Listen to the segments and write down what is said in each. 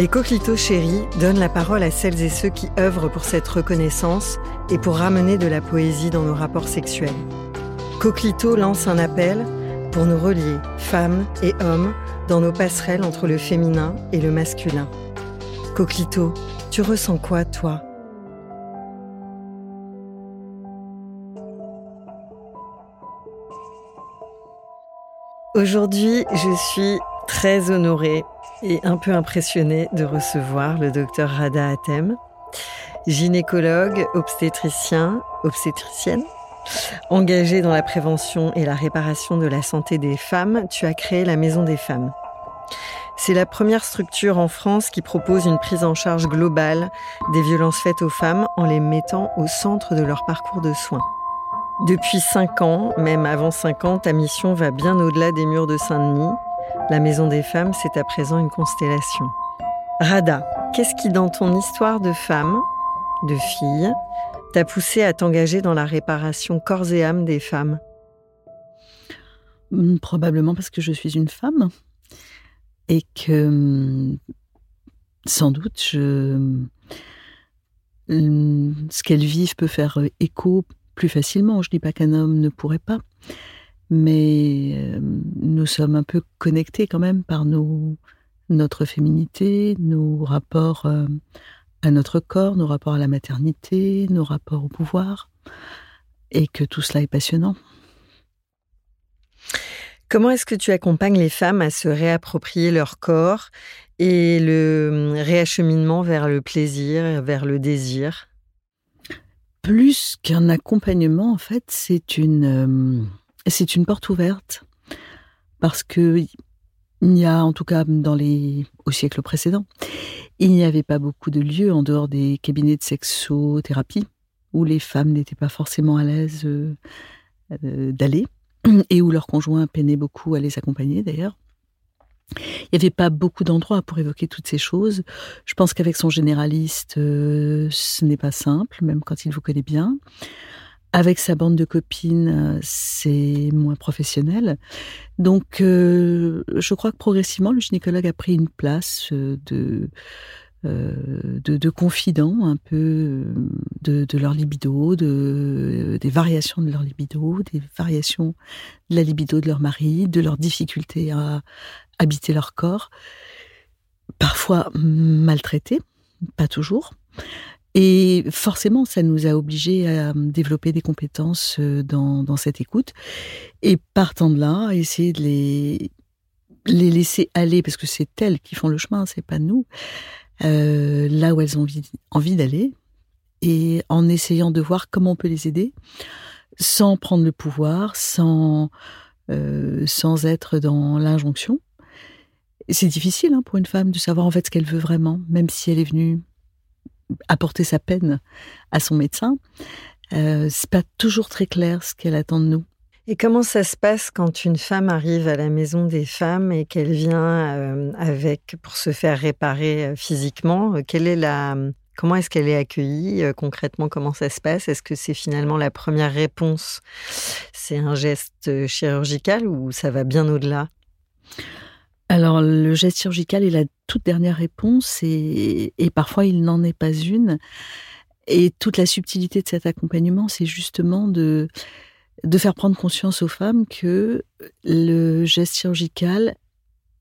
Les coquelitos chéris donnent la parole à celles et ceux qui œuvrent pour cette reconnaissance et pour ramener de la poésie dans nos rapports sexuels. Coquelito lance un appel pour nous relier, femmes et hommes, dans nos passerelles entre le féminin et le masculin. Coquelito, tu ressens quoi, toi? Aujourd'hui, je suis très honorée et un peu impressionnée de recevoir le docteur Rada Atem, gynécologue, obstétricien, obstétricienne. Engagé dans la prévention et la réparation de la santé des femmes, tu as créé la Maison des femmes. C'est la première structure en France qui propose une prise en charge globale des violences faites aux femmes en les mettant au centre de leur parcours de soins. Depuis cinq ans, même avant cinq ans, ta mission va bien au-delà des murs de Saint-Denis. La Maison des Femmes, c'est à présent une constellation. Rada, qu'est-ce qui, dans ton histoire de femme, de fille, t'a poussé à t'engager dans la réparation corps et âme des femmes? Hmm, Probablement parce que je suis une femme et que sans doute hmm, ce qu'elles vivent peut faire écho plus facilement. Je dis pas qu'un homme ne pourrait pas, mais euh, nous sommes un peu connectés quand même par nos, notre féminité, nos rapports euh, à notre corps, nos rapports à la maternité, nos rapports au pouvoir, et que tout cela est passionnant. Comment est-ce que tu accompagnes les femmes à se réapproprier leur corps et le hum, réacheminement vers le plaisir, vers le désir? Plus qu'un accompagnement, en fait, c'est une, euh, c'est une porte ouverte. Parce que il y a, en tout cas, dans les, au siècle précédent, il n'y avait pas beaucoup de lieux en dehors des cabinets de sexothérapie où les femmes n'étaient pas forcément à l'aise euh, euh, d'aller et où leurs conjoints peinaient beaucoup à les accompagner d'ailleurs. Il n'y avait pas beaucoup d'endroits pour évoquer toutes ces choses. Je pense qu'avec son généraliste, euh, ce n'est pas simple, même quand il vous connaît bien. Avec sa bande de copines, euh, c'est moins professionnel. Donc, euh, je crois que progressivement, le gynécologue a pris une place de, de, de confident un peu de, leur libido, de, des variations de leur libido, des variations de la libido de leur mari, de leurs difficultés à, habiter leur corps, parfois maltraités, pas toujours. Et forcément, ça nous a obligés à développer des compétences euh, dans, cette écoute. Et partant de là, essayer de les, les laisser aller, parce que c'est elles qui font le chemin, c'est pas nous, euh, là où elles ont envie, envie d'aller, et en essayant de voir comment on peut les aider, sans prendre le pouvoir, sans, euh, sans être dans l'injonction, c'est difficile hein, pour une femme de savoir en fait ce qu'elle veut vraiment, même si elle est venue apporter sa peine à son médecin. Euh, c'est pas toujours très clair ce qu'elle attend de nous. Et comment ça se passe quand une femme arrive à la maison des femmes et qu'elle vient euh, avec pour se faire réparer euh, physiquement Quelle est la, Comment est-ce qu'elle est accueillie Concrètement, comment ça se passe? Est-ce que c'est finalement la première réponse? C'est un geste chirurgical ou ça va bien au-delà? Alors, le geste chirurgical est la toute dernière réponse et, parfois il n'en est pas une. Et toute la subtilité de cet accompagnement, c'est justement de, de faire prendre conscience aux femmes que le geste chirurgical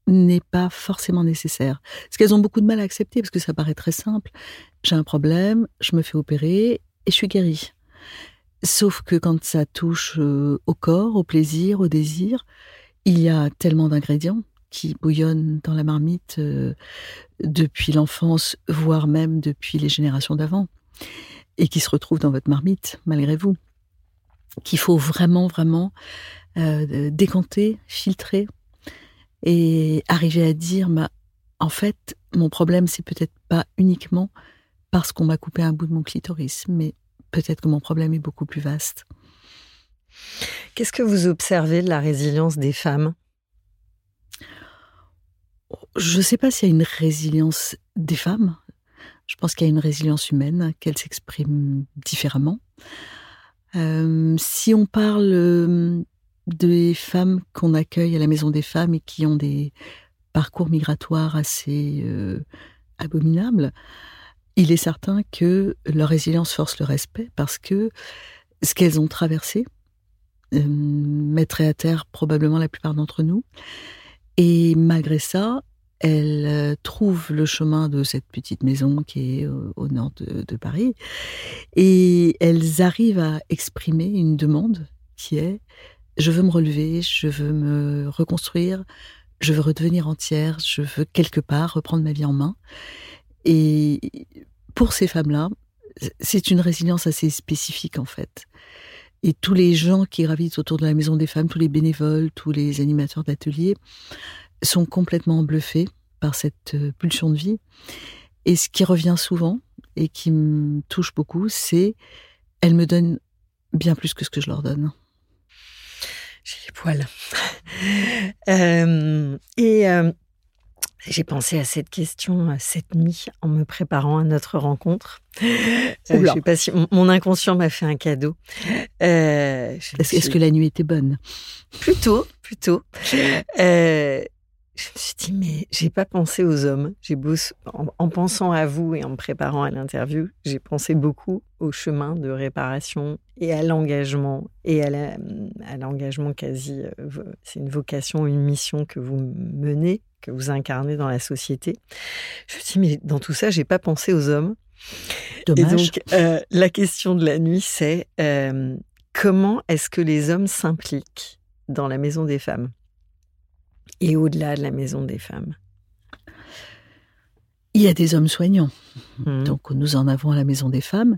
n'est pas forcément nécessaire. Parce qu'elles ont beaucoup de mal à accepter, parce que ça paraît très simple. J'ai un problème, je me fais opérer et je suis guérie. Sauf que quand ça touche euh, au corps, au plaisir, au désir, il y a tellement d'ingrédients qui bouillonnent dans la marmite euh, depuis l'enfance, voire même depuis les générations d'avant, et qui se retrouvent dans votre marmite, malgré vous, qu'il faut vraiment, vraiment euh, décanter, filtrer, et arriver à dire, bah, en fait, mon problème, c'est peut-être pas uniquement parce qu'on m'a coupé un bout de mon clitoris, mais peut-être que mon problème est beaucoup plus vaste. Qu'est-ce que vous observez de la résilience des femmes? Je ne sais pas s'il y a une résilience des femmes. Je pense qu'il y a une résilience humaine, qu'elle s'exprime différemment. Euh, si on parle euh, des femmes qu'on accueille à la maison des femmes et qui ont des parcours migratoires assez euh, abominables, il est certain que leur résilience force le respect parce que ce qu'elles ont traversé mettrait à terre probablement la plupart d'entre nous. Et malgré ça, elles euh, trouvent le chemin de cette petite maison qui est au, nord de, Paris et elles arrivent à exprimer une demande qui est je veux me relever, je veux me reconstruire, je veux redevenir entière, je veux quelque part reprendre ma vie en main. Et pour ces femmes-là, c'est une résilience assez spécifique en fait. Et tous les gens qui gravitent autour de la maison des femmes, tous les bénévoles, tous les animateurs d'ateliers, sont complètement bluffés par cette euh, pulsion de vie. Et ce qui revient souvent et qui me touche beaucoup, c'est elles me donnent bien plus que ce que je leur donne. J'ai les poils. Euh, et euh, j'ai pensé à cette question cette nuit en me préparant à notre rencontre. je sais pas si mon inconscient m'a fait un cadeau. Est-ce que la nuit était bonne? Plutôt, plutôt. Euh, je me suis dit, mais j'ai pas pensé aux hommes. J'ai en, en, pensant à vous et en me préparant à l'interview, j'ai pensé beaucoup au chemin de réparation et à l'engagement et à l'engagement quasi. Euh, c'est une vocation, une mission que vous menez, que vous incarnez dans la société. Je me suis dit, mais dans tout ça, j'ai pas pensé aux hommes. Dommage. Et donc, euh, la question de la nuit, c'est euh, comment est-ce que les hommes s'impliquent dans la maison des femmes et au-delà de la maison des femmes? Il y a des hommes soignants. Mmh. Donc nous en avons à la maison des femmes.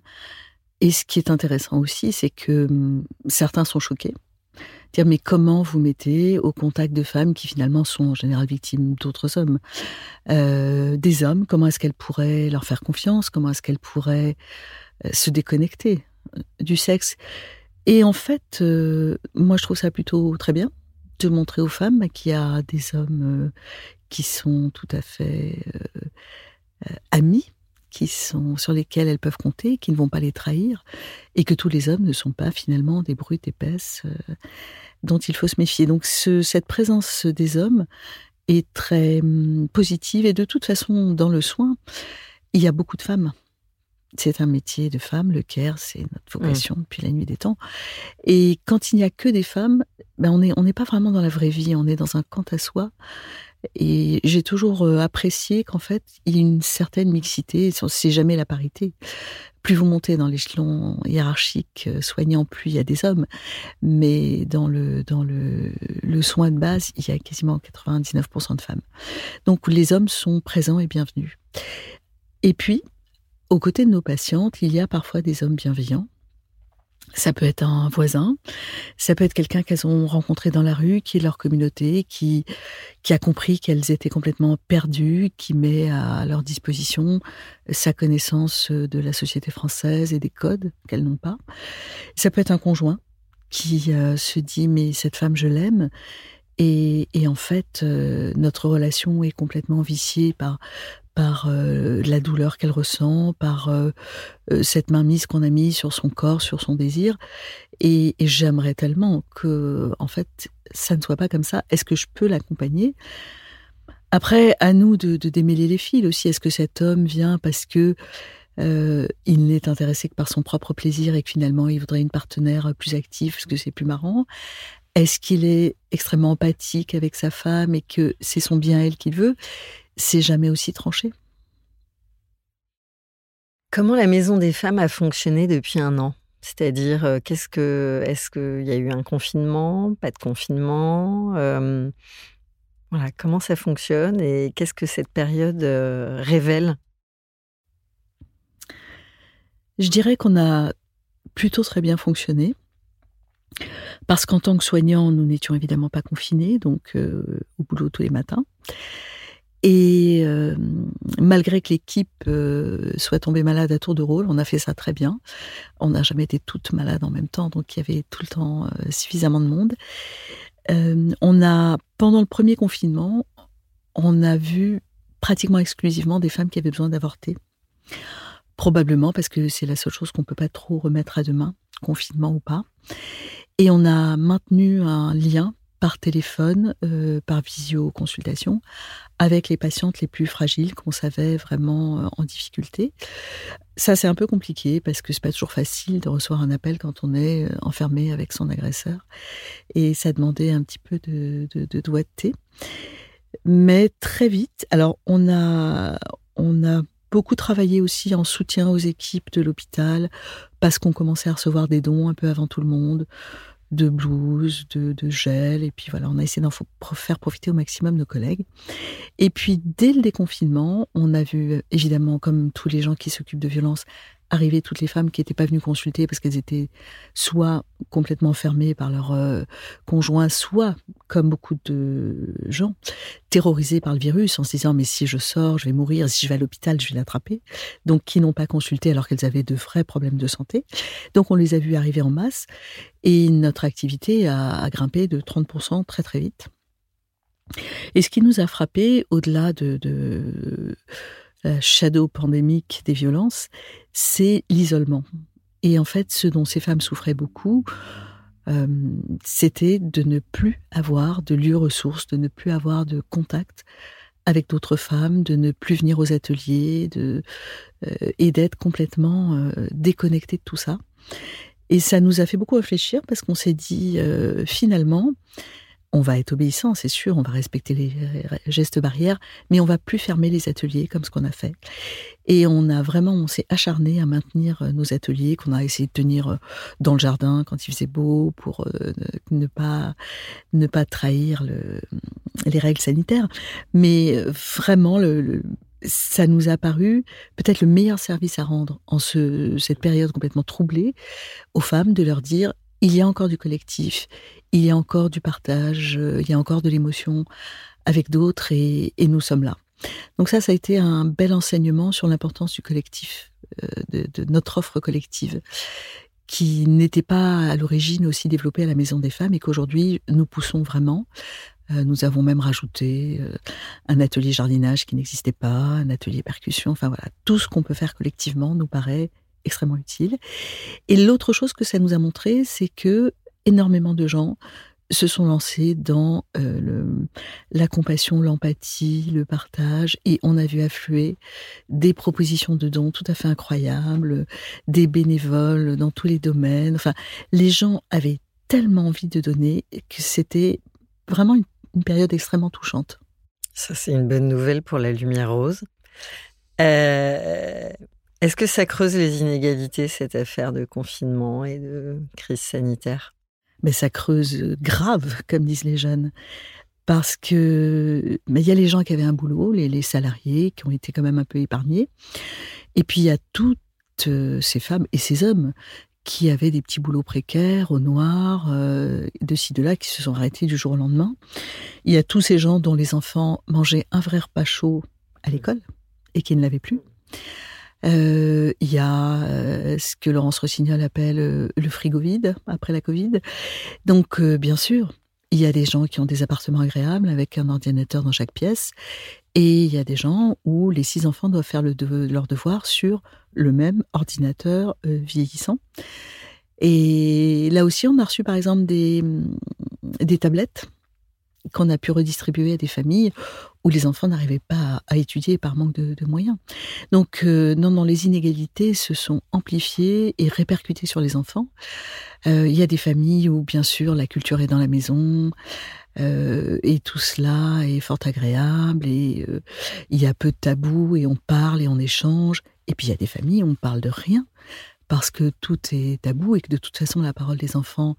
Et ce qui est intéressant aussi, c'est que hum, certains sont choqués. Dire mais comment vous mettez au contact de femmes qui finalement sont en général victimes d'autres hommes, euh, des hommes Comment est-ce qu'elles pourraient leur faire confiance? Comment est-ce qu'elles pourraient euh, se déconnecter euh, du sexe? Et en fait, moi je trouve ça plutôt très bien de montrer aux femmes qu'il y a des hommes euh, qui sont tout à fait euh, euh, amis, qui sont sur lesquels elles peuvent compter, qui ne vont pas les trahir, et que tous les hommes ne sont pas finalement des brutes épaisses dont il faut se méfier. Donc cette présence des hommes est très hum, positive et de toute façon dans le soin, il y a beaucoup de femmes c'est un métier de femme, le care, c'est notre mmh. vocation depuis la nuit des temps. Et quand il n'y a que des femmes, ben on n'est on n'est pas vraiment dans la vraie vie, on est dans un quant à soi. Et j'ai toujours euh, apprécié qu'en fait, il y a une certaine mixité, c'est jamais la parité. Plus vous montez dans l'échelon hiérarchique euh, soignant, plus il y a des hommes. Mais dans le, dans le, le soin de base, il y a quasiment 99% de femmes. Donc les hommes sont présents et bienvenus. Et puis, aux côtés de nos patientes, il y a parfois des hommes bienveillants. Ça peut être un voisin, ça peut être quelqu'un qu'elles ont rencontré dans la rue, qui est leur communauté, qui, qui a compris qu'elles étaient complètement perdues, qui met à leur disposition sa connaissance de la société française et des codes qu'elles n'ont pas. Ça peut être un conjoint qui euh, se dit mais cette femme je l'aime et, en fait, euh, notre relation est complètement viciée par, par euh, la douleur qu'elle ressent, par euh, euh, cette mainmise qu'on a mise sur son corps, sur son désir. Et, j'aimerais tellement que, en fait, ça ne soit pas comme ça. Est-ce que je peux l'accompagner? Après, à nous de, démêler les fils aussi. Est-ce que cet homme vient parce que il n'est intéressé que par son propre plaisir et que finalement il voudrait une partenaire plus active? Parce que c'est plus marrant Est-ce qu'il est extrêmement empathique avec sa femme et que c'est son bien elle qu'il veut c'est jamais aussi tranché. Comment la Maison des Femmes a fonctionné depuis un an? C'est-à-dire, euh, qu'est-ce que, est-ce qu'il y a eu un confinement, pas de confinement euh, Voilà, comment ça fonctionne et qu'est-ce que cette période euh, révèle? Je dirais qu'on a plutôt très bien fonctionné. Parce qu'en tant que soignant, nous n'étions évidemment pas confinés, donc au boulot tous les matins. Et euh, malgré que l'équipe euh, soit tombée malade à tour de rôle, on a fait ça très bien. On n'a jamais été toutes malades en même temps, donc il y avait tout le temps euh, suffisamment de monde. on a, pendant le premier confinement, on a vu pratiquement exclusivement des femmes qui avaient besoin d'avorter. Probablement parce que c'est la seule chose qu'on peut pas trop remettre à demain, confinement ou pas. Et on a maintenu un lien par téléphone, euh, par visioconsultation, avec les patientes les plus fragiles qu'on savait vraiment euh, en difficulté. Ça, c'est un peu compliqué parce que c'est pas toujours facile de recevoir un appel quand on est euh, enfermé avec son agresseur. Et ça demandait un petit peu de, de, doigté. Mais très vite, alors on a, on a beaucoup travaillé aussi en soutien aux équipes de l'hôpital parce qu'on commençait à recevoir des dons un peu avant tout le monde de blues, de, gel. Et puis voilà, on a essayé d'en faire profiter au maximum nos collègues. Et puis, dès le déconfinement, on a vu, évidemment, comme tous les gens qui s'occupent de violence, arriver toutes les femmes qui n'étaient pas venues consulter parce qu'elles étaient soit complètement fermées par leur euh, conjoint, soit, comme beaucoup de gens, terrorisées par le virus en se disant mais si je sors, je vais mourir, si je vais à l'hôpital, je vais l'attraper. Donc qui n'ont pas consulté alors qu'elles avaient de vrais problèmes de santé. Donc on les a vues arriver en masse et notre activité a, grimpé de 30% très très vite. Et ce qui nous a frappé, au-delà de, de shadow pandémique des violences, c'est l'isolement. Et en fait, ce dont ces femmes souffraient beaucoup, euh, c'était de ne plus avoir de lieu ressource, de ne plus avoir de contact avec d'autres femmes, de ne plus venir aux ateliers, euh, et d'être complètement euh, de tout ça. Et ça nous a fait beaucoup réfléchir parce qu'on s'est dit finalement, on va être obéissant, c'est sûr, on va respecter les gestes barrières, mais on va plus fermer les ateliers comme ce qu'on a fait. Et on a vraiment, on s'est acharné à maintenir euh, nos ateliers qu'on a essayé de tenir euh, dans le jardin quand il faisait beau pour euh, ne pas ne pas trahir le, les règles sanitaires. Mais vraiment, ça nous a paru peut-être le meilleur service à rendre en ce, cette période complètement troublée aux femmes de leur dire il y a encore du collectif, il y a encore du partage, euh, il y a encore de l'émotion avec d'autres et, nous sommes là. Donc ça, ça a été un bel enseignement sur l'importance du collectif, euh, de, notre offre collective, qui n'était pas à l'origine aussi développée à la Maison des Femmes et qu'aujourd'hui nous poussons vraiment. Euh, nous avons même rajouté un atelier jardinage qui n'existait pas, un atelier percussion, enfin voilà, tout ce qu'on peut faire collectivement nous paraît extrêmement utile. Et l'autre chose que ça nous a montré, c'est que énormément de gens se sont lancés dans euh, la compassion, l'empathie, le partage, et on a vu affluer des propositions de dons tout à fait incroyables, des bénévoles dans tous les domaines. Enfin, les gens avaient tellement envie de donner que c'était vraiment une, période extrêmement touchante. Ça, c'est une bonne nouvelle pour la lumière rose. Euh, est-ce que ça creuse les inégalités, cette affaire de confinement et de crise sanitaire? Mais ça creuse grave, comme disent les jeunes. Parce que mais il y a les gens qui avaient un boulot, les, salariés qui ont été quand même un peu épargnés. Et puis il y a toutes euh, ces femmes et ces hommes qui avaient des petits boulots précaires, au noir, euh, de ci, de là, qui se sont arrêtés du jour au lendemain. Il y a tous ces gens dont les enfants mangeaient un vrai repas chaud à l'école et qui ne l'avaient plus. Euh, il y a euh, ce que Laurence Rossignol appelle euh, le frigo vide après la Covid. Donc, bien sûr, il y a des gens qui ont des appartements agréables avec un ordinateur dans chaque pièce. Et il y a des gens où les six enfants doivent faire le leur devoir sur le même ordinateur euh, vieillissant. Et là aussi, on a reçu par exemple des, des tablettes qu'on a pu redistribuer à des familles où les enfants n'arrivaient pas à, étudier par manque de, moyens. Donc, euh, non, non, les inégalités se sont amplifiées et répercutées sur les enfants. Euh, il y a des familles où, bien sûr, la culture est dans la maison. Euh, et tout cela est fort agréable et il y a peu de tabous et on parle et on échange. Et puis il y a des familles où on parle de rien parce que tout est tabou et que de toute façon la parole des enfants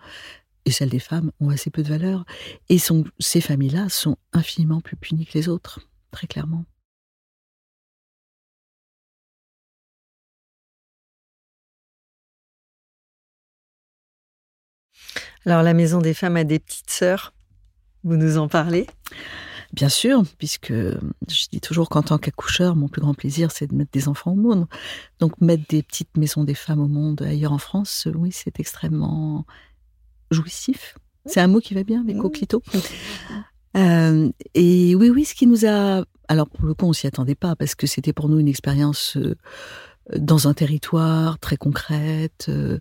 et celles des femmes ont assez peu de valeur. Et ces familles-là sont infiniment plus punies que les autres, très clairement. Alors la Maison des femmes a des petites sœurs. Vous nous en parlez? Bien sûr, puisque je dis toujours qu'en tant qu'accoucheur, mon plus grand plaisir, c'est de mettre des enfants au monde. Donc mettre des petites maisons des femmes au monde ailleurs en France, oui, c'est extrêmement jouissif. C'est un mot qui va bien avec coquelito. Euh, et oui, oui, ce qui nous a... Alors pour le coup, on s'y attendait pas parce que c'était pour nous une expérience euh, dans un territoire très concrète, euh,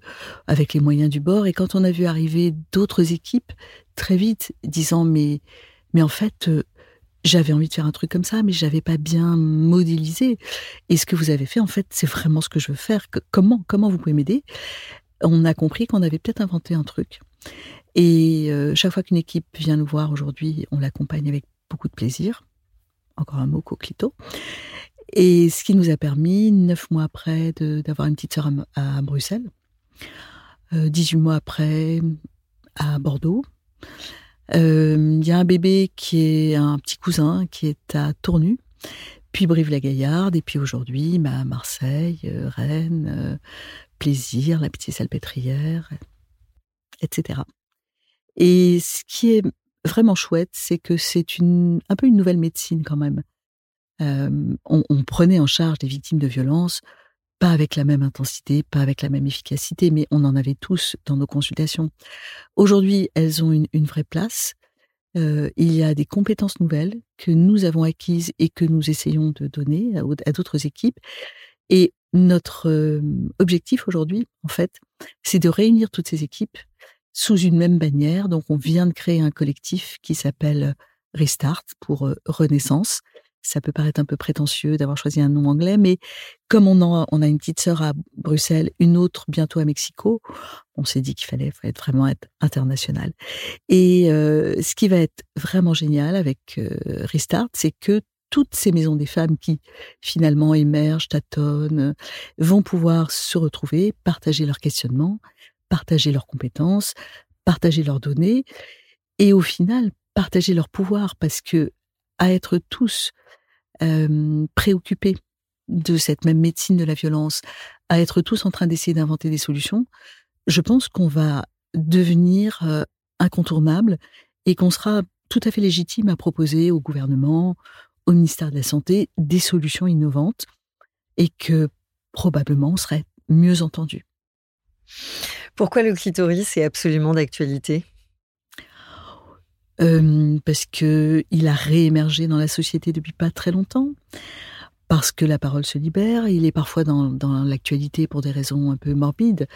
avec les moyens du bord. Et quand on a vu arriver d'autres équipes, très vite, disant mais, mais en fait, j'avais envie de faire un truc comme ça, mais j'avais pas bien modélisé. Et ce que vous avez fait, en fait, c'est vraiment ce que je veux faire. Comment, comment vous pouvez m'aider? On a compris qu'on avait peut-être inventé un truc. Et euh, chaque fois qu'une équipe vient nous voir aujourd'hui, on l'accompagne avec beaucoup de plaisir. Encore un mot, coquelito. Et ce qui nous a permis, neuf mois après, d'avoir une petite sœur à, Bruxelles, 18 euh, mois après, à Bordeaux. Euh, il y a un bébé qui est un petit cousin qui est à Tournu, puis Brive-la-Gaillarde, et puis aujourd'hui, bah, Marseille, Rennes, Plaisir, la Petite Salpêtrière, etc. Et ce qui est vraiment chouette, c'est que c'est une, un peu une nouvelle médecine quand même. on, prenait en charge des victimes de violences, pas avec la même intensité, pas avec la même efficacité, mais on en avait tous dans nos consultations. Aujourd'hui, elles ont une, vraie place. il y a des compétences nouvelles que nous avons acquises et que nous essayons de donner à d'autres équipes. Et notre objectif aujourd'hui, en fait, c'est de réunir toutes ces équipes sous une même bannière. Donc, on vient de créer un collectif qui s'appelle Restart pour euh, Renaissance. Ça peut paraître un peu prétentieux d'avoir choisi un nom anglais, mais comme on, on a une petite sœur à Bruxelles, une autre bientôt à Mexico, on s'est dit qu'il fallait, vraiment être international. Et euh, ce qui va être vraiment génial avec euh, Restart, c'est que toutes ces maisons des femmes qui finalement émergent, tâtonnent, vont pouvoir se retrouver, partager leurs questionnements, partager leurs compétences, partager leurs données et au final partager leur pouvoir parce que à être tous préoccupés de cette même médecine de la violence, à être tous en train d'essayer d'inventer des solutions, je pense qu'on va devenir incontournable et qu'on sera tout à fait légitime à proposer au gouvernement, au ministère de la Santé, des solutions innovantes et que probablement on serait mieux entendu. Pourquoi le clitoris est absolument d'actualité? Euh, Parce que il a réémergé dans la société depuis pas très longtemps. Parce que la parole se libère, il est parfois dans, l'actualité pour des raisons un peu morbides,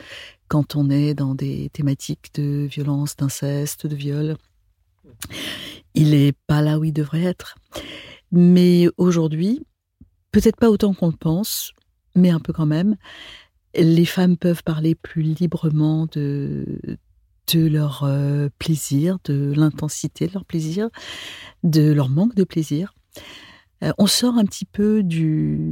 quand on est dans des thématiques de violence, d'inceste, de viol. Il n'est pas là où il devrait être. Mais aujourd'hui, peut-être pas autant qu'on le pense, mais un peu quand même, les femmes peuvent parler plus librement de, leur euh, plaisir, de l'intensité de leur plaisir, de leur manque de plaisir. Euh, on sort un petit peu du,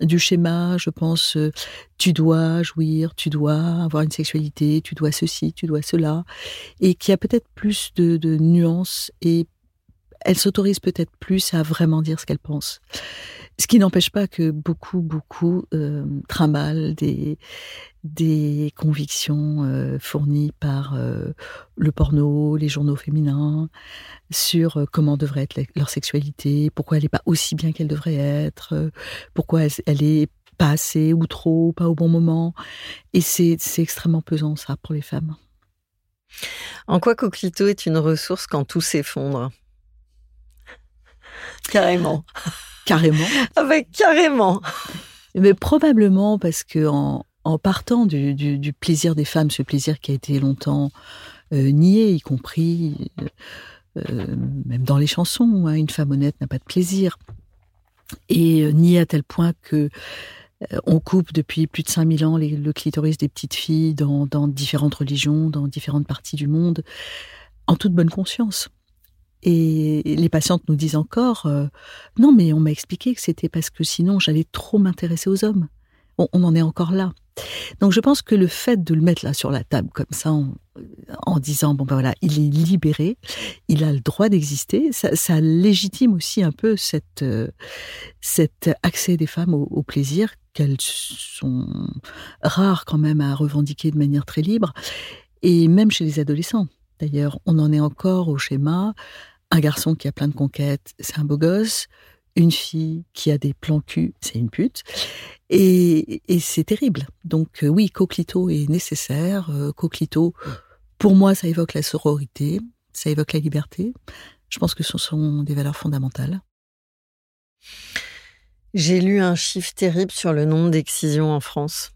du schéma, je pense, euh, tu dois jouir, tu dois avoir une sexualité, tu dois ceci, tu dois cela, et qui a peut-être plus de, de nuances et elle s'autorise peut-être plus à vraiment dire ce qu'elle pense. Ce qui n'empêche pas que beaucoup, beaucoup euh, trimballent des, des convictions euh, fournies par euh, le porno, les journaux féminins, sur euh, comment devrait être leur sexualité, pourquoi elle n'est pas aussi bien qu'elle devrait être, pourquoi elle, elle est pas assez ou trop, pas au bon moment. Et c'est extrêmement pesant, ça, pour les femmes. En quoi Coquelito est une ressource quand tout s'effondre? Carrément. Carrément. Ah bah, carrément. Mais probablement parce que en, partant du, plaisir des femmes, ce plaisir qui a été longtemps euh, nié, y compris euh, même dans les chansons, hein, une femme honnête n'a pas de plaisir, et euh, nié à tel point que on coupe depuis plus de 5000 ans le clitoris des petites filles dans, différentes religions, dans différentes parties du monde, en toute bonne conscience. Et les patientes nous disent encore, non mais on m'a expliqué que c'était parce que sinon j'allais trop m'intéresser aux hommes. on en est encore là. Donc je pense que le fait de le mettre là sur la table comme ça, en, disant bon ben voilà, il est libéré, il a le droit d'exister, ça, légitime aussi un peu euh, cet accès des femmes au, plaisir qu'elles sont rares quand même à revendiquer de manière très libre, et même chez les adolescents. D'ailleurs, on en est encore au schéma. Un garçon qui a plein de conquêtes, c'est un beau gosse une fille qui a des plans cul, c'est une pute. Et, c'est terrible. Donc euh, oui, Coquelito est nécessaire. Euh, Coquelito, pour moi, ça évoque la sororité, ça évoque la liberté. Je pense que ce sont des valeurs fondamentales. J'ai lu un chiffre terrible sur le nombre d'excisions en France.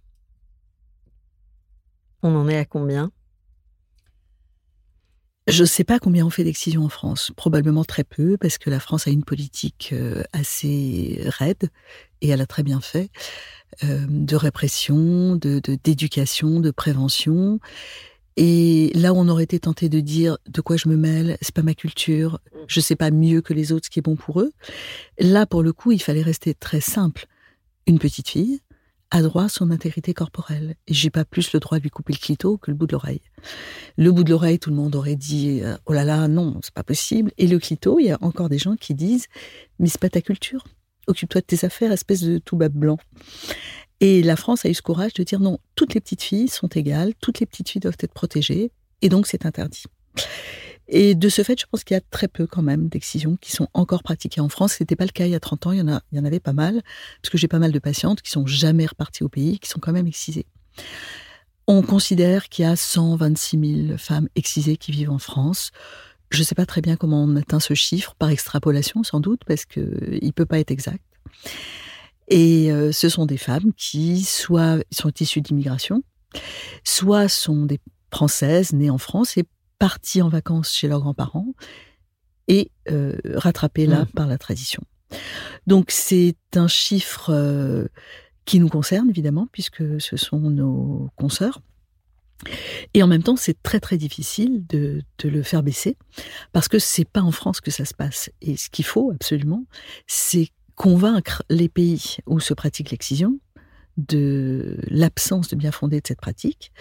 On en est à combien? Je ne sais pas combien on fait d'excision en France. Probablement très peu, parce que la France a une politique euh, assez raide, et elle a très bien fait, euh, de répression, de d'éducation, de, prévention. Et là on aurait été tenté de dire de quoi je me mêle, c'est pas ma culture, je sais pas mieux que les autres ce qui est bon pour eux. Là, pour le coup, il fallait rester très simple. Une petite fille, a droit à son intégrité corporelle. Et j'ai pas plus le droit de lui couper le clito que le bout de l'oreille. Le bout de l'oreille, tout le monde aurait dit euh, oh là là, non, c'est pas possible. Et le clito, il y a encore des gens qui disent mais c'est pas ta culture. Occupe-toi de tes affaires, espèce de tout bas blanc. Et la France a eu ce courage de dire non, toutes les petites filles sont égales, toutes les petites filles doivent être protégées, et donc c'est interdit. Et de ce fait, je pense qu'il y a très peu quand même d'excisions qui sont encore pratiquées en France. Ce n'était pas le cas il y a 30 ans, il y en, avait pas mal, parce que j'ai pas mal de patientes qui sont jamais reparties au pays, qui sont quand même excisées. On considère qu'il y a 126 000 femmes excisées qui vivent en France. Je ne sais pas très bien comment on atteint ce chiffre, par extrapolation sans doute, parce qu'il ne peut pas être exact. Et euh, ce sont des femmes qui soit sont issues d'immigration, soit sont des Françaises nées en France et partis en vacances chez leurs grands-parents et euh, rattrapés là mmh. par la tradition. Donc c'est un chiffre euh, qui nous concerne évidemment puisque ce sont nos consoeurs. Et en même temps, c'est très très difficile de, de, le faire baisser parce que c'est pas en France que ça se passe. Et ce qu'il faut absolument, c'est convaincre les pays où se pratique l'excision de l'absence de bien fondé de cette pratique,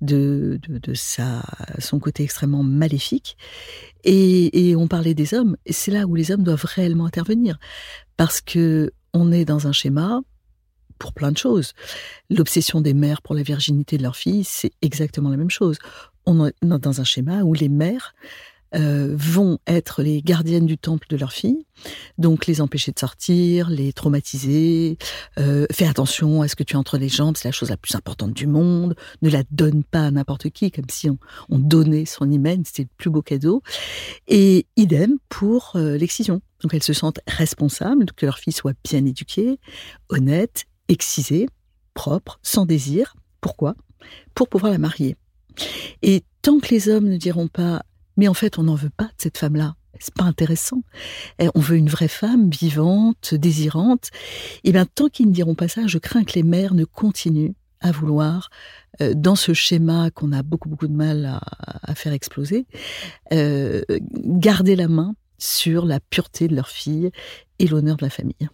de, de, sa, son côté extrêmement maléfique. Et, on parlait des hommes, et c'est là où les hommes doivent réellement intervenir. Parce que on est dans un schéma pour plein de choses. L'obsession des mères pour la virginité de leurs filles, c'est exactement la même chose. On est dans un schéma où les mères euh, vont être les gardiennes du temple de leur fille, donc les empêcher de sortir, les traumatiser, euh, fais attention à ce que tu as entre les jambes, c'est la chose la plus importante du monde, ne la donne pas à n'importe qui, comme si on, donnait son hymen, c'était le plus beau cadeau. Et idem pour euh, l'excision. Donc elles se sentent responsables que leur fille soit bien éduquée, honnête, excisée, propre, sans désir. Pourquoi? Pour pouvoir la marier. Et tant que les hommes ne diront pas mais en fait, on n'en veut pas de cette femme-là. C'est pas intéressant. Eh, on veut une vraie femme vivante, désirante. Et bien, tant qu'ils ne diront pas ça, je crains que les mères ne continuent à vouloir, euh, dans ce schéma qu'on a beaucoup beaucoup de mal à, faire exploser, euh, garder la main sur la pureté de leur fille et l'honneur de la famille.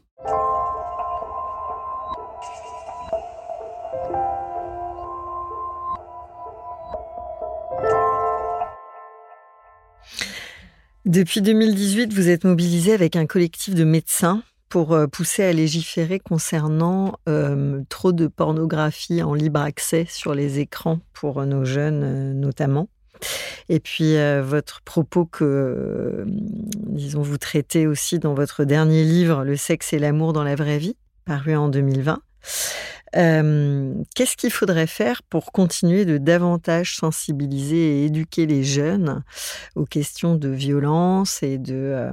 Depuis 2018, vous êtes mobilisé avec un collectif de médecins pour euh, pousser à légiférer concernant euh, trop de pornographie en libre accès sur les écrans pour nos jeunes euh, notamment. Et puis votre propos que, disons, vous traitez aussi dans votre dernier livre, Le sexe et l'amour dans la vraie vie, paru en 2020. Qu'est-ce qu'il faudrait faire pour continuer de davantage sensibiliser et éduquer les jeunes aux questions de violence et de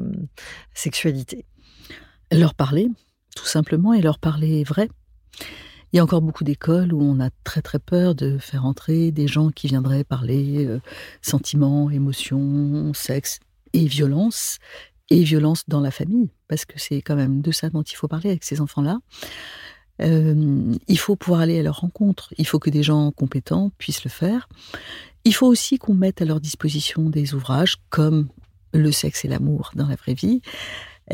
sexualité? Leur parler, tout simplement, et leur parler vrai. Il y a encore beaucoup d'écoles où on a très très peur de faire entrer des gens qui viendraient parler euh, sentiments, émotions, sexe et violence, et violence dans la famille, parce que c'est quand même de ça dont il faut parler avec ces enfants-là. Euh, il faut pouvoir aller à leur rencontre. Il faut que des gens compétents puissent le faire. Il faut aussi qu'on mette à leur disposition des ouvrages comme Le sexe et l'amour dans la vraie vie,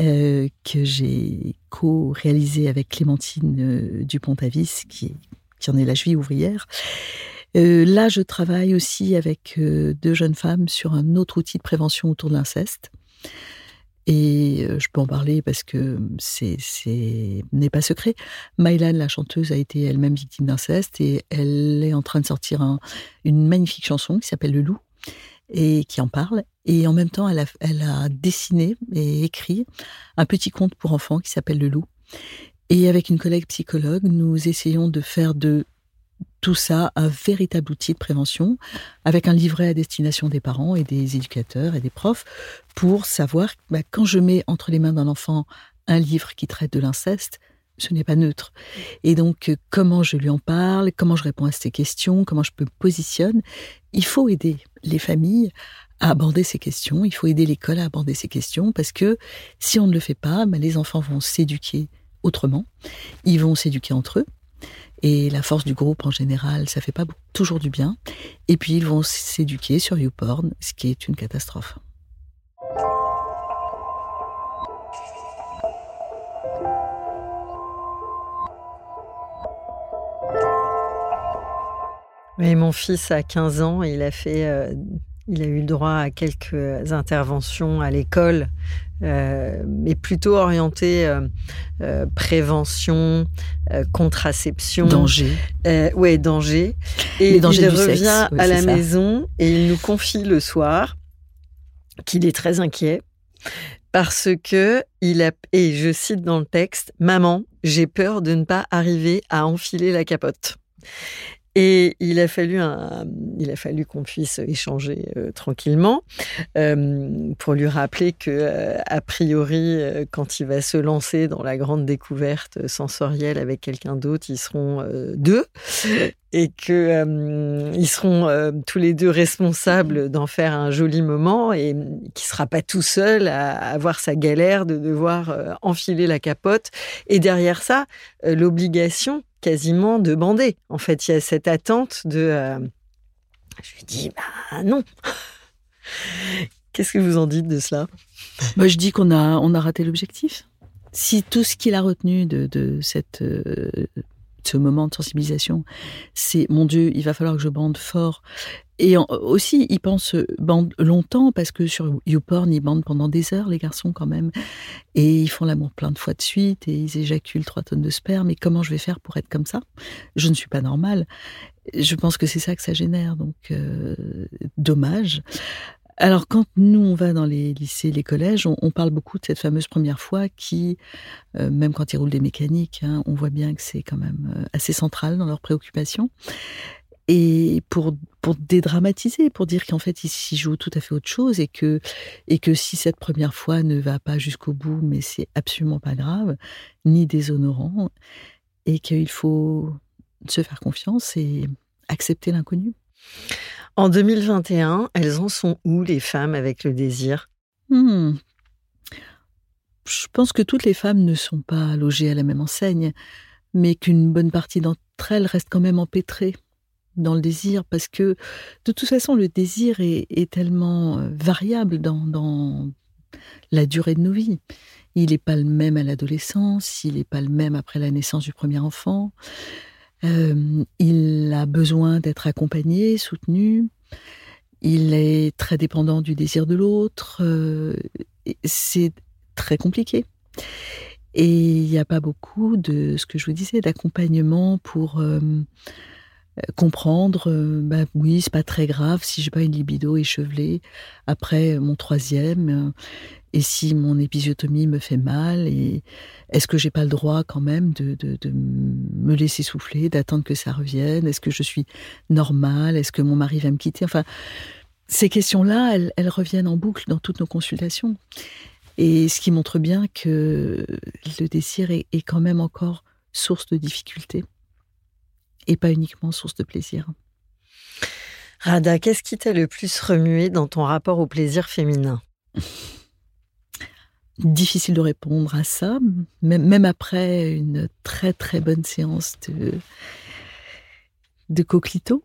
euh, que j'ai co-réalisé avec Clémentine euh, Dupont-Avis, qui, en est la juive ouvrière. Là, je travaille aussi avec deux jeunes femmes sur un autre outil de prévention autour de l'inceste. Et je peux en parler parce que c'est n'est pas secret. Mylan, la chanteuse, a été elle-même victime d'inceste et elle est en train de sortir une magnifique chanson qui s'appelle Le Loup et qui en parle. Et en même temps, elle a, elle a dessiné et écrit un petit conte pour enfants qui s'appelle Le Loup. Et avec une collègue psychologue, nous essayons de faire de tout ça un véritable outil de prévention, avec un livret à destination des parents et des éducateurs et des profs, pour savoir bah, quand je mets entre les mains d'un enfant un livre qui traite de l'inceste, ce n'est pas neutre. Et donc, euh, comment je lui en parle, comment je réponds à ces questions, comment je me positionne, il faut aider les familles à aborder ces questions, il faut aider l'école à aborder ces questions, parce que si on ne le fait pas, ben, les enfants vont s'éduquer autrement, ils vont s'éduquer entre eux, et la force du groupe en général, ça fait pas toujours du bien, et puis ils vont s'éduquer sur YouPorn, ce qui est une catastrophe. Oui, mon fils a 15 ans il a fait, euh, il a eu le droit à quelques interventions à l'école, euh, mais plutôt orientées euh, prévention, contraception, danger. ouais, danger. Et il revient à la maison et il nous confie le soir qu'il est très inquiet parce que il a et je cite dans le texte, maman, j'ai peur de ne pas arriver à enfiler la capote. Et il a fallu qu'on puisse échanger euh, tranquillement euh, pour lui rappeler que euh, a priori, quand il va se lancer dans la grande découverte sensorielle avec quelqu'un d'autre, ils seront deux. Et que ils seront tous les deux responsables d'en faire un joli moment et qui sera pas tout seul à avoir sa galère de devoir enfiler la capote. Et derrière ça l'obligation quasiment de bander. En fait, il y a cette attente de. Euh, je lui dis, bah non. Qu'est-ce que vous en dites de cela? Moi, je dis qu'on a, on a raté l'objectif. Si tout ce qu'il a retenu de, cette, euh, ce moment de sensibilisation, c'est mon Dieu, il va falloir que je bande fort et aussi, ils pensent euh, bande longtemps parce que sur YouPorn, ils bandent pendant des heures, les garçons quand même. Et ils font l'amour plein de fois de suite et ils éjaculent trois tonnes de sperme. Et comment je vais faire pour être comme ça? Je ne suis pas normale. Je pense que c'est ça que ça génère. Donc, euh, dommage. Alors, quand nous, on va dans les lycées, les collèges, on, parle beaucoup de cette fameuse première fois qui, euh, même quand ils roulent des mécaniques, hein, on voit bien que c'est quand même assez central dans leurs préoccupations et pour, pour dédramatiser, pour dire qu'en fait, il s'y joue tout à fait autre chose et que, et que si cette première fois ne va pas jusqu'au bout, mais c'est absolument pas grave, ni déshonorant, et qu'il faut se faire confiance et accepter l'inconnu. En 2021, elles en sont où les femmes avec le désir? Hmm. Je pense que toutes les femmes ne sont pas logées à la même enseigne, mais qu'une bonne partie d'entre elles restent quand même empêtrées dans le désir, parce que de toute façon, le désir est, tellement euh, variable dans, la durée de nos vies. Il n'est pas le même à l'adolescence, il n'est pas le même après la naissance du premier enfant. Il a besoin d'être accompagné, soutenu. Il est très dépendant du désir de l'autre. Euh, c'est très compliqué. Et il n'y a pas beaucoup de ce que je vous disais d'accompagnement pour comprendre, bah oui, c'est pas très grave si j'ai pas une libido échevelée après mon troisième, et si mon épisiotomie me fait mal, et est-ce que j'ai pas le droit quand même de, de, me laisser souffler, d'attendre que ça revienne? Est-ce que je suis normale? Est-ce que mon mari va me quitter? Enfin, ces questions-là, elles, reviennent en boucle dans toutes nos consultations. Et ce qui montre bien que le désir est, quand même encore source de difficulté et pas uniquement source de plaisir. Rada, qu'est-ce qui t'a le plus remué dans ton rapport au plaisir féminin? Difficile de répondre à ça, même, après une très très bonne séance de, de coquelito.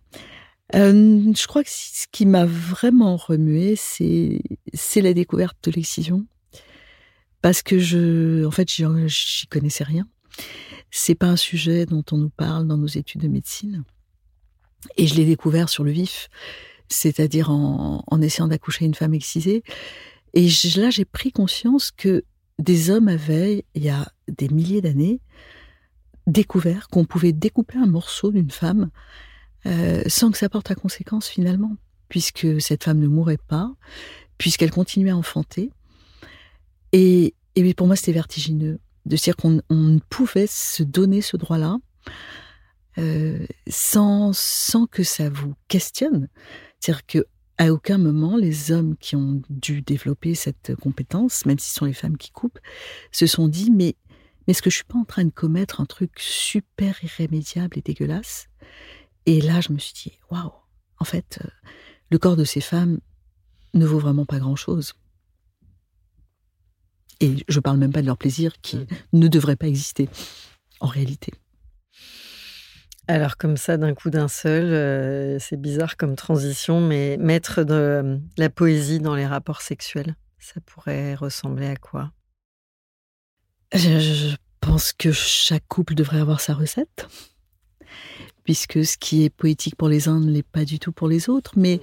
Euh, je crois que ce qui m'a vraiment remué, c'est c'est la découverte de l'excision, parce que je, en fait, j'y connaissais rien. C'est pas un sujet dont on nous parle dans nos études de médecine, et je l'ai découvert sur le vif, c'est-à-dire en, essayant d'accoucher une femme excisée. Et là, j'ai pris conscience que des hommes avaient, il y a des milliers d'années, découvert qu'on pouvait découper un morceau d'une femme euh, sans que ça porte à conséquence finalement, puisque cette femme ne mourait pas, puisqu'elle continuait à enfanter. Et, et pour moi, c'était vertigineux de dire qu'on pouvait se donner ce droit-là euh, sans, sans que ça vous questionne. C'est-à-dire que à aucun moment, les hommes qui ont dû développer cette compétence, même si ce sont les femmes qui coupent, se sont dit mais, mais est-ce que je suis pas en train de commettre un truc super irrémédiable et dégueulasse? Et là, je me suis dit waouh, en fait, euh, le corps de ces femmes ne vaut vraiment pas grand-chose. Et je parle même pas de leur plaisir qui mmh. ne devrait pas exister en réalité. Alors comme ça, d'un coup d'un seul, euh, c'est bizarre comme transition, mais mettre de euh, la poésie dans les rapports sexuels, ça pourrait ressembler à quoi? Je, pense que chaque couple devrait avoir sa recette, puisque ce qui est poétique pour les uns ne l'est pas du tout pour les autres. Mais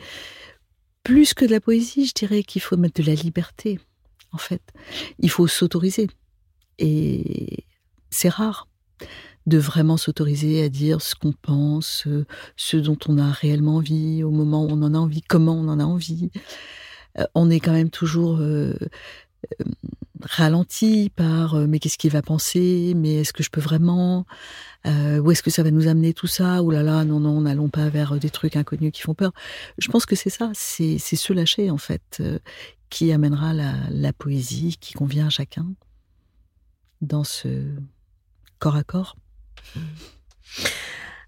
plus que de la poésie, je dirais qu'il faut mettre de la liberté, en fait. Il faut s'autoriser. Et c'est rare de vraiment s'autoriser à dire ce qu'on pense, euh, ce dont on a réellement envie, au moment où on en a envie, comment on en a envie. Euh, on est quand même toujours euh, ralenti par mais qu'est-ce qu'il va penser, mais est-ce que je peux vraiment, où est-ce que ça va nous amener tout ça, ou là là, non non, n'allons pas vers des trucs inconnus qui font peur. Je pense que c'est ça, c'est se lâcher en fait qui amènera la, poésie qui convient à chacun dans ce corps à corps?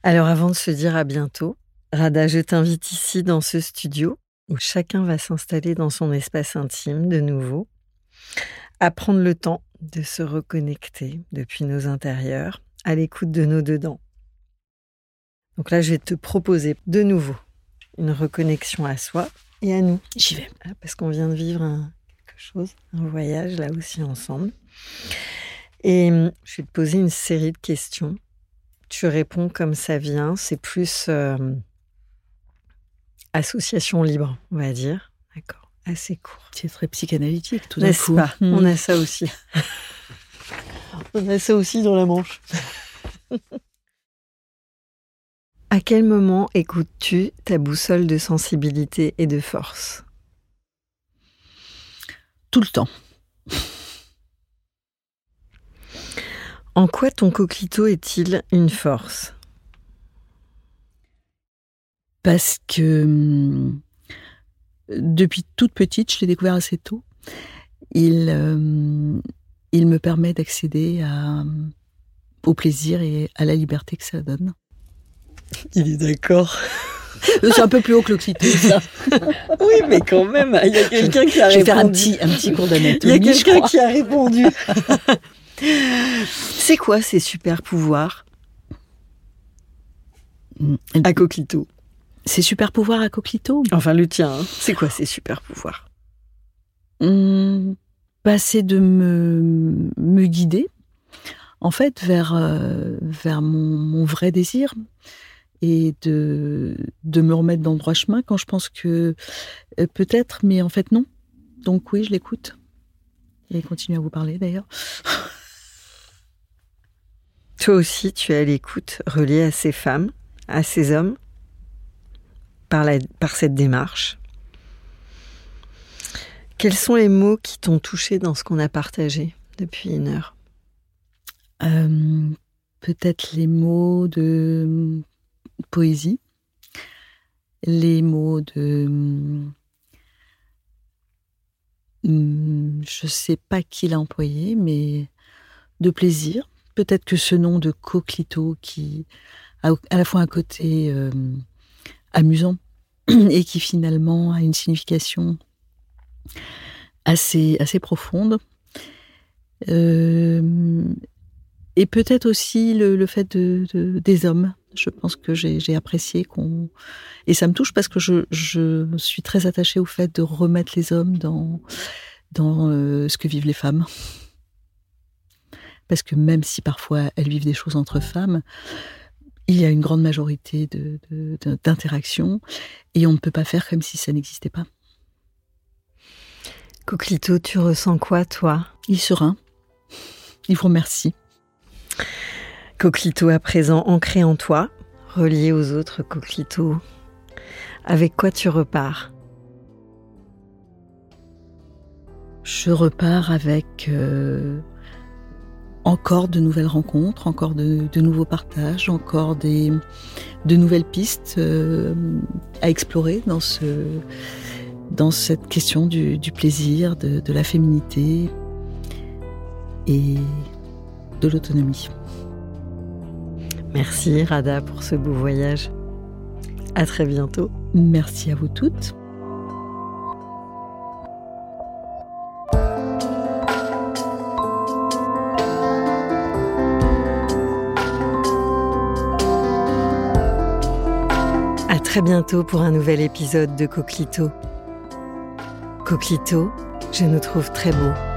Alors avant de se dire à bientôt, Rada, je t'invite ici dans ce studio où chacun va s'installer dans son espace intime de nouveau, à prendre le temps de se reconnecter depuis nos intérieurs à l'écoute de nos dedans. Donc là, je vais te proposer de nouveau une reconnexion à soi et à nous. J'y vais. Ah, parce qu'on vient de vivre quelque chose, un voyage là aussi ensemble. Et hum, je vais te poser une série de questions tu réponds comme ça vient. C'est plus euh, association libre, on va dire. D'accord, assez court. C'est très psychanalytique, tout d'un coup. Pas? On a ça aussi. on a ça aussi dans la manche. à quel moment écoutes-tu ta boussole de sensibilité et de force? Tout le temps. En quoi ton coquelito est-il une force? Parce que hum, depuis toute petite, je l'ai découvert assez tôt. Il, hum, il me permet d'accéder hum, au plaisir et à la liberté que ça donne. Il est d'accord. C'est un peu plus haut que le clito, ça. oui, mais quand même, il y a quelqu'un qui a répondu. Je vais faire un petit, un petit cours. Il y a quelqu'un qui a répondu. C'est quoi ces super pouvoirs? À Coquito Ces super pouvoirs à Coquito? Enfin, le tien. Hein. C'est quoi ces super pouvoirs? Mmh, C'est de me, me guider, en fait, vers, euh, vers mon, vrai désir et de, de me remettre dans le droit chemin quand je pense que euh, peut-être, mais en fait non. Donc oui, je l'écoute. Et continue à vous parler d'ailleurs. Toi aussi, tu es à l'écoute, reliée à ces femmes, à ces hommes par, par cette démarche. Quels sont les mots qui t'ont touché dans ce qu'on a partagé depuis une heure? Euh, Peut-être les mots de poésie, les mots de... Hmm, je ne sais pas qui l'a employé, mais de plaisir. Peut-être que ce nom de Coquelito qui a à la fois un côté euh, amusant et qui finalement a une signification assez, profonde. Euh, et peut-être aussi le, fait de, des hommes. Je pense que j'ai apprécié qu'on... Et ça me touche parce que je, je, suis très attachée au fait de remettre les hommes dans, dans euh, ce que vivent les femmes. Parce que même si parfois elles vivent des choses entre femmes, il y a une grande majorité d'interactions et on ne peut pas faire comme si ça n'existait pas. Coquelito, tu ressens quoi, toi? Il serein. Il vous remercie. Coquelito à présent ancré en toi, relié aux autres coquelitos. Avec quoi tu repars? Je repars avec euh, encore de nouvelles rencontres, encore de, nouveaux partages, encore de nouvelles pistes euh, à explorer dans, ce, dans cette question du, plaisir, de, la féminité et de l'autonomie. Merci Rada pour ce beau voyage. À très bientôt. Merci à vous toutes. très bientôt pour un nouvel épisode de Coquelito. Coquelito, je nous trouve très beau.